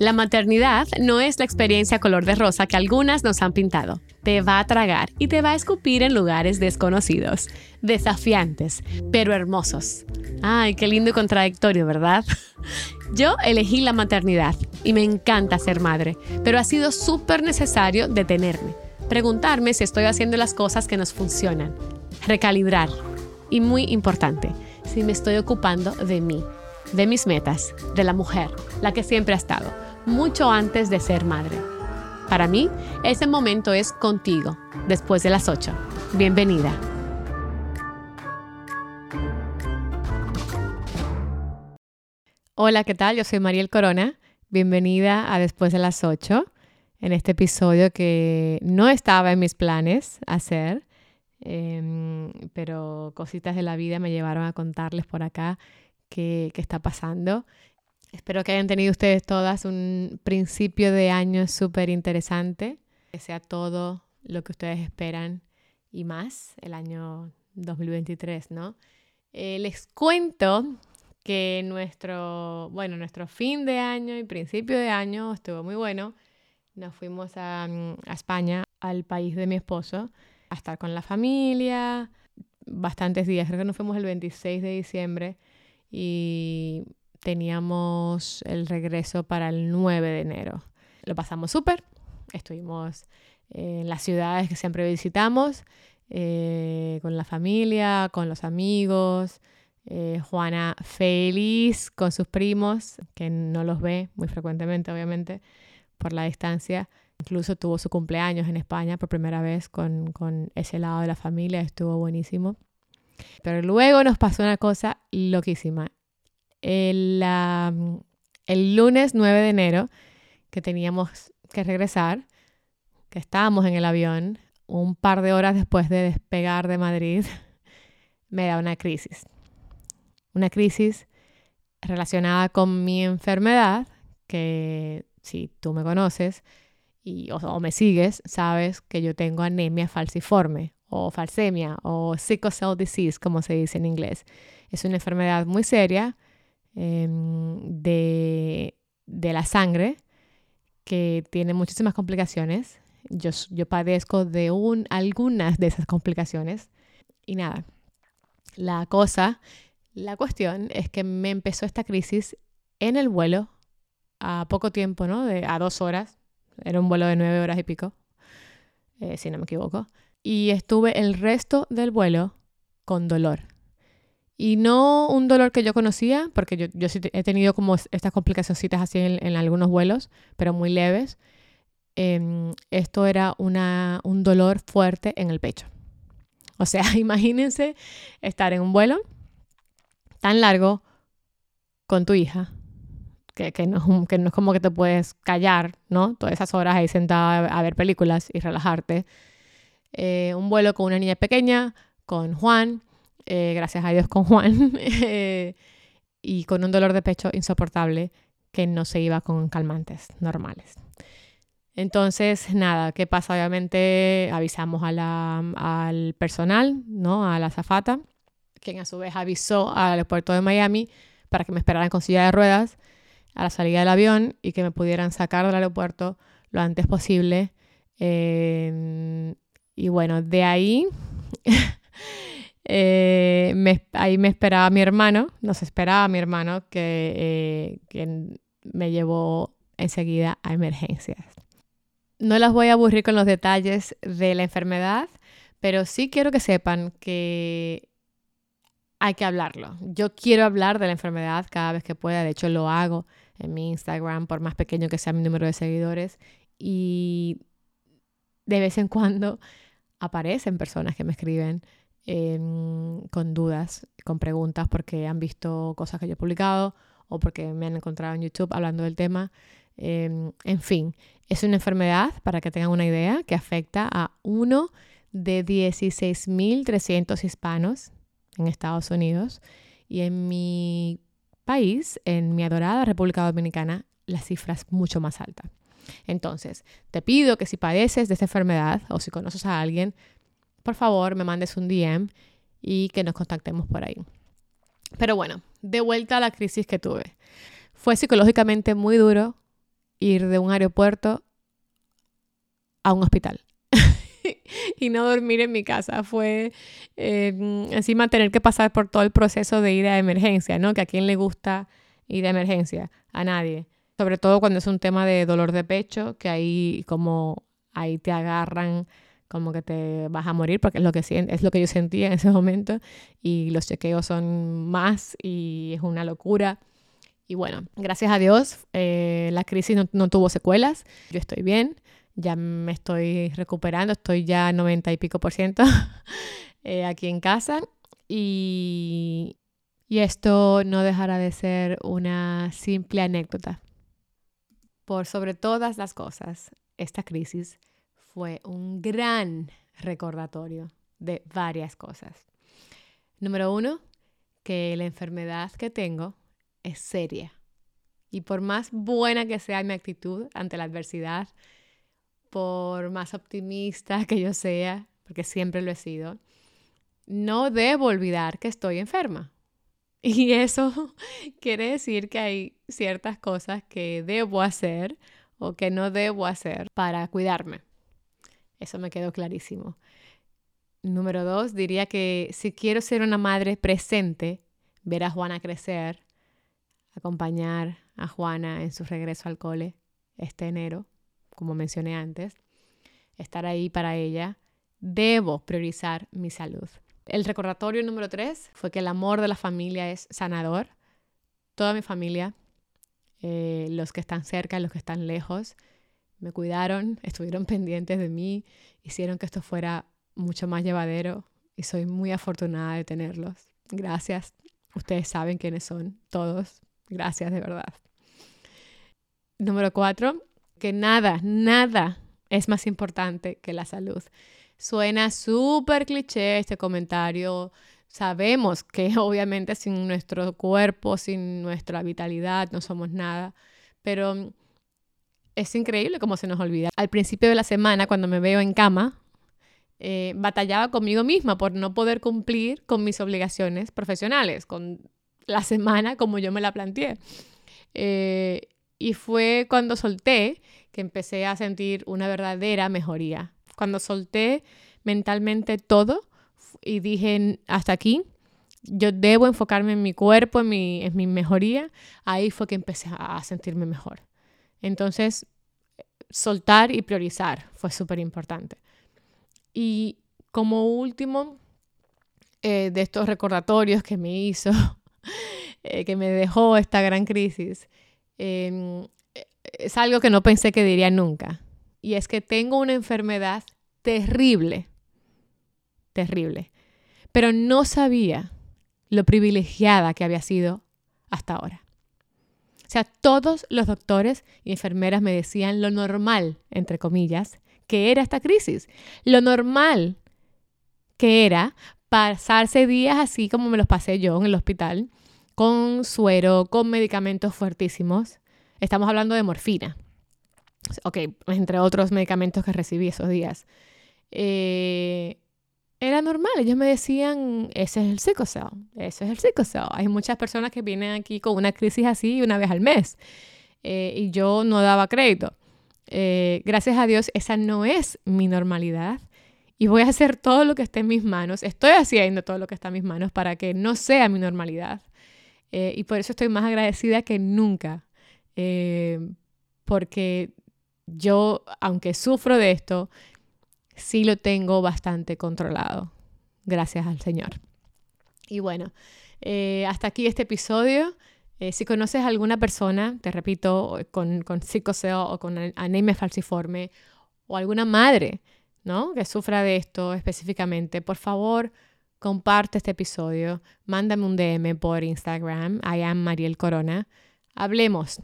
La maternidad no es la experiencia color de rosa que algunas nos han pintado. Te va a tragar y te va a escupir en lugares desconocidos, desafiantes, pero hermosos. Ay, qué lindo y contradictorio, ¿verdad? Yo elegí la maternidad y me encanta ser madre, pero ha sido súper necesario detenerme, preguntarme si estoy haciendo las cosas que nos funcionan, recalibrar y muy importante, si me estoy ocupando de mí, de mis metas, de la mujer, la que siempre ha estado, mucho antes de ser madre. Para mí, ese momento es contigo, después de las 8. Bienvenida. Hola, ¿qué tal? Yo soy Mariel Corona. Bienvenida a Después de las 8, en este episodio que no estaba en mis planes hacer, em, pero cositas de la vida me llevaron a contarles por acá qué, qué está pasando. Espero que hayan tenido ustedes todas un principio de año súper interesante, que sea todo lo que ustedes esperan y más el año 2023, ¿no? Eh, les cuento que nuestro, bueno, nuestro fin de año y principio de año estuvo muy bueno. Nos fuimos a, a España, al país de mi esposo, a estar con la familia, bastantes días, creo que nos fuimos el 26 de diciembre y teníamos el regreso para el 9 de enero. Lo pasamos súper, estuvimos en las ciudades que siempre visitamos, eh, con la familia, con los amigos. Eh, Juana feliz con sus primos, que no los ve muy frecuentemente, obviamente, por la distancia. Incluso tuvo su cumpleaños en España por primera vez con, con ese lado de la familia, estuvo buenísimo. Pero luego nos pasó una cosa loquísima. El, el lunes 9 de enero, que teníamos que regresar, que estábamos en el avión, un par de horas después de despegar de Madrid, me da una crisis. Una crisis relacionada con mi enfermedad, que si tú me conoces y, o, o me sigues, sabes que yo tengo anemia falciforme o falsemia o sickle cell disease, como se dice en inglés. Es una enfermedad muy seria eh, de, de, la sangre que tiene muchísimas complicaciones. Yo, yo padezco de un, algunas de esas complicaciones. Y nada, la cosa, la cuestión es que me empezó esta crisis en el vuelo a poco tiempo, ¿no? De, a dos horas. Era un vuelo de nueve horas y pico, eh, si no me equivoco y estuve el resto del vuelo con dolor. Y no un dolor que yo conocía, porque yo, yo sí he tenido como estas complicaciones así en, en, algunos vuelos, pero muy leves. Eh, esto era una, un dolor fuerte en el pecho. O sea, imagínense estar en un vuelo tan largo con tu hija, que, que, no, que no es como que te puedes callar, ¿no? Todas esas horas ahí sentada a ver películas y relajarte eh, un vuelo con una niña pequeña, con Juan, eh, gracias a Dios con Juan, eh, y con un dolor de pecho insoportable que no se iba con calmantes normales. Entonces, nada, ¿qué pasa? Obviamente avisamos a la, al personal, ¿no? A la zafata, quien a su vez avisó al aeropuerto de Miami para que me esperaran con silla de ruedas a la salida del avión y que me pudieran sacar del aeropuerto lo antes posible. Eh, y bueno, de ahí, eh, me, ahí me esperaba mi hermano, nos esperaba mi hermano, que, eh, que me llevó enseguida a emergencias. No las voy a aburrir con los detalles de la enfermedad, pero sí quiero que sepan que hay que hablarlo. Yo quiero hablar de la enfermedad cada vez que pueda, de hecho lo hago en mi Instagram, por más pequeño que sea mi número de seguidores, y de vez en cuando aparecen personas que me escriben con dudas, con preguntas porque han visto cosas que yo he publicado o porque me han encontrado en YouTube hablando del tema. Eh, en fin, es una enfermedad, para que tengan una idea, que afecta a uno de 16.300 hispanos en Estados Unidos y en mi país, en mi adorada República Dominicana, la cifra es mucho más alta. Entonces, te pido que si padeces de esta enfermedad o si conoces a alguien, por favor me mandes un DM y que nos contactemos por ahí. Pero bueno, de vuelta a la crisis que tuve. Fue psicológicamente muy duro ir de un aeropuerto a un hospital. y no dormir en mi casa. Fue eh, encima tener que pasar por todo el proceso de ir a emergencia, ¿no? Que a quién le gusta ir a emergencia, a nadie. Sobre todo cuando es un tema de dolor de pecho, que ahí como ahí te agarran como que te vas a morir, porque es lo que, es lo que yo sentía en ese momento, y los chequeos son más y es una locura. Y bueno, gracias a Dios, eh, la crisis no, no, tuvo secuelas, yo estoy bien, ya me estoy recuperando, estoy ya 90 y pico por ciento eh, aquí en casa, y, y esto no dejará de ser una simple anécdota. Por sobre todas las cosas, esta crisis fue un gran recordatorio de varias cosas. Número uno, que la enfermedad que tengo es seria. Y por más buena que sea mi actitud ante la adversidad, por más optimista que yo sea, porque siempre lo he sido, no debo olvidar que estoy enferma. Y eso quiere decir que hay ciertas cosas que debo hacer o que no debo hacer para cuidarme. Eso me quedó clarísimo. Número dos, diría que si quiero ser una madre presente, ver a Juana crecer, acompañar a Juana en su regreso al cole este enero, como mencioné antes, estar ahí para ella, debo priorizar mi salud. El recordatorio número tres fue que el amor de la familia es sanador. Toda mi familia, eh, los que están cerca, los que están lejos, me cuidaron, estuvieron pendientes de mí, hicieron que esto fuera mucho más llevadero y soy muy afortunada de tenerlos. Gracias. Ustedes saben quiénes son, todos. Gracias de verdad. Número cuatro, que nada, nada es más importante que la salud. Suena súper cliché este comentario. Sabemos que obviamente sin nuestro cuerpo, sin nuestra vitalidad, no somos nada, pero es increíble cómo se nos olvida. Al principio de la semana, cuando me veo en cama, eh, batallaba conmigo misma por no poder cumplir con mis obligaciones profesionales, con la semana como yo me la planteé. Eh, y fue cuando solté que empecé a sentir una verdadera mejoría. Cuando solté mentalmente todo y dije hasta aquí, yo debo enfocarme en mi cuerpo, en mi, en mi mejoría, ahí fue que empecé a sentirme mejor. Entonces, soltar y priorizar fue súper importante. Y como último eh, de estos recordatorios que me hizo, eh, que me dejó esta gran crisis, em, es algo que no pensé que diría nunca. Y es que tengo una enfermedad terrible, terrible, pero no sabía lo privilegiada que había sido hasta ahora. Sea, todos los doctores y enfermeras me decían lo normal, entre comillas, que era esta crisis. Lo normal que era pasarse días así como me los pasé yo en el hospital, con suero, con medicamentos fuertísimos. Estamos hablando de morfina. Ok, entre otros medicamentos que recibí esos días. Eh, era normal. Ellos me decían, ese es el psicocell, ese es el psicocell. Hay muchas personas que vienen aquí con una crisis así una vez al mes eh, y yo no daba crédito. Eh, gracias a Dios, esa no es mi normalidad y voy a hacer todo lo que esté en mis manos. Estoy haciendo todo lo que está en mis manos para que no sea mi normalidad. Eh, y por eso estoy más agradecida que nunca. porque yo, aunque sufro de esto, sí lo tengo bastante controlado, gracias al Señor. Y bueno, eh, hasta aquí este episodio. Eh, si conoces a alguna persona, te repito, con, con o con anemia falciforme, o alguna madre ¿no? que sufra de esto específicamente, por favor, comparte este episodio, mándame un DM por Instagram, I am Mariel Corona. Hablemos.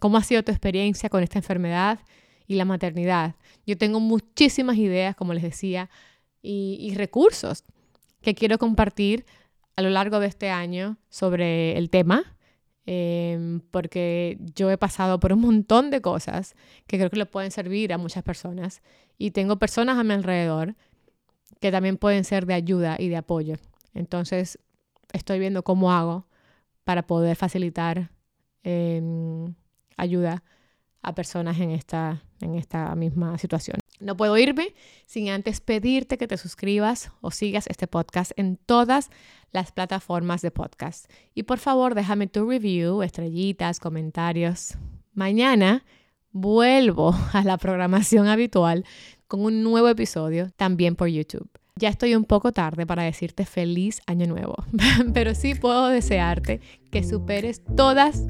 ¿Cómo ha sido tu experiencia con esta enfermedad? y la maternidad. Yo tengo muchísimas ideas, como les decía, y, recursos que quiero compartir a lo largo de este año sobre el tema, em, porque yo he pasado por un montón de cosas que creo que le pueden servir a muchas personas y tengo personas a mi alrededor que también pueden ser de ayuda y de apoyo. Entonces, estoy viendo cómo hago para poder facilitar em, ayuda a personas en esta, en esta misma situación. No puedo irme sin antes pedirte que te suscribas o sigas este podcast en todas las plataformas de podcast. Y por favor, déjame tu review, estrellitas, comentarios. Mañana vuelvo a la programación habitual con un nuevo episodio también por YouTube. Ya estoy un poco tarde para decirte feliz año nuevo, pero sí puedo desearte que superes todas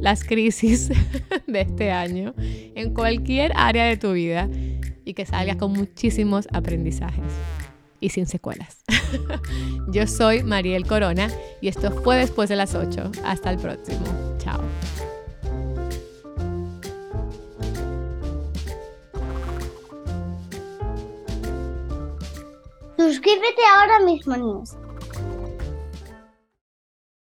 las crisis de este año en cualquier área de tu vida y que salgas con muchísimos aprendizajes y sin secuelas. Yo soy Mariel Corona y esto fue después de las 8. Hasta el próximo. Chao. Suscríbete ahora mismo